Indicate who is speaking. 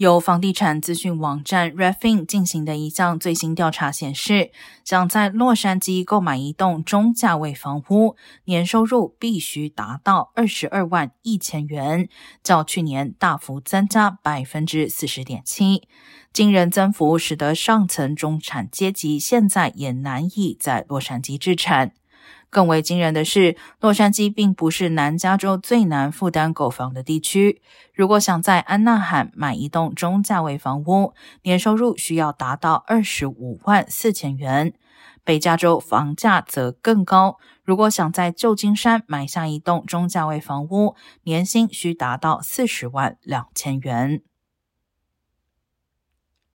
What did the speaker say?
Speaker 1: 由房地产资讯网站 Refin 进行的一项最新调查显示，想在洛杉矶购买一栋中价位房屋，年收入必须达到二十二万一千元，较去年大幅增加百分之四十点七。惊人增幅使得上层中产阶级现在也难以在洛杉矶置产。更为惊人的是，洛杉矶并不是南加州最难负担购房的地区。如果想在安纳罕买一栋中价位房屋，年收入需要达到二十五万四千元。北加州房价则更高，如果想在旧金山买下一栋中价位房屋，年薪需达到四十万两千元。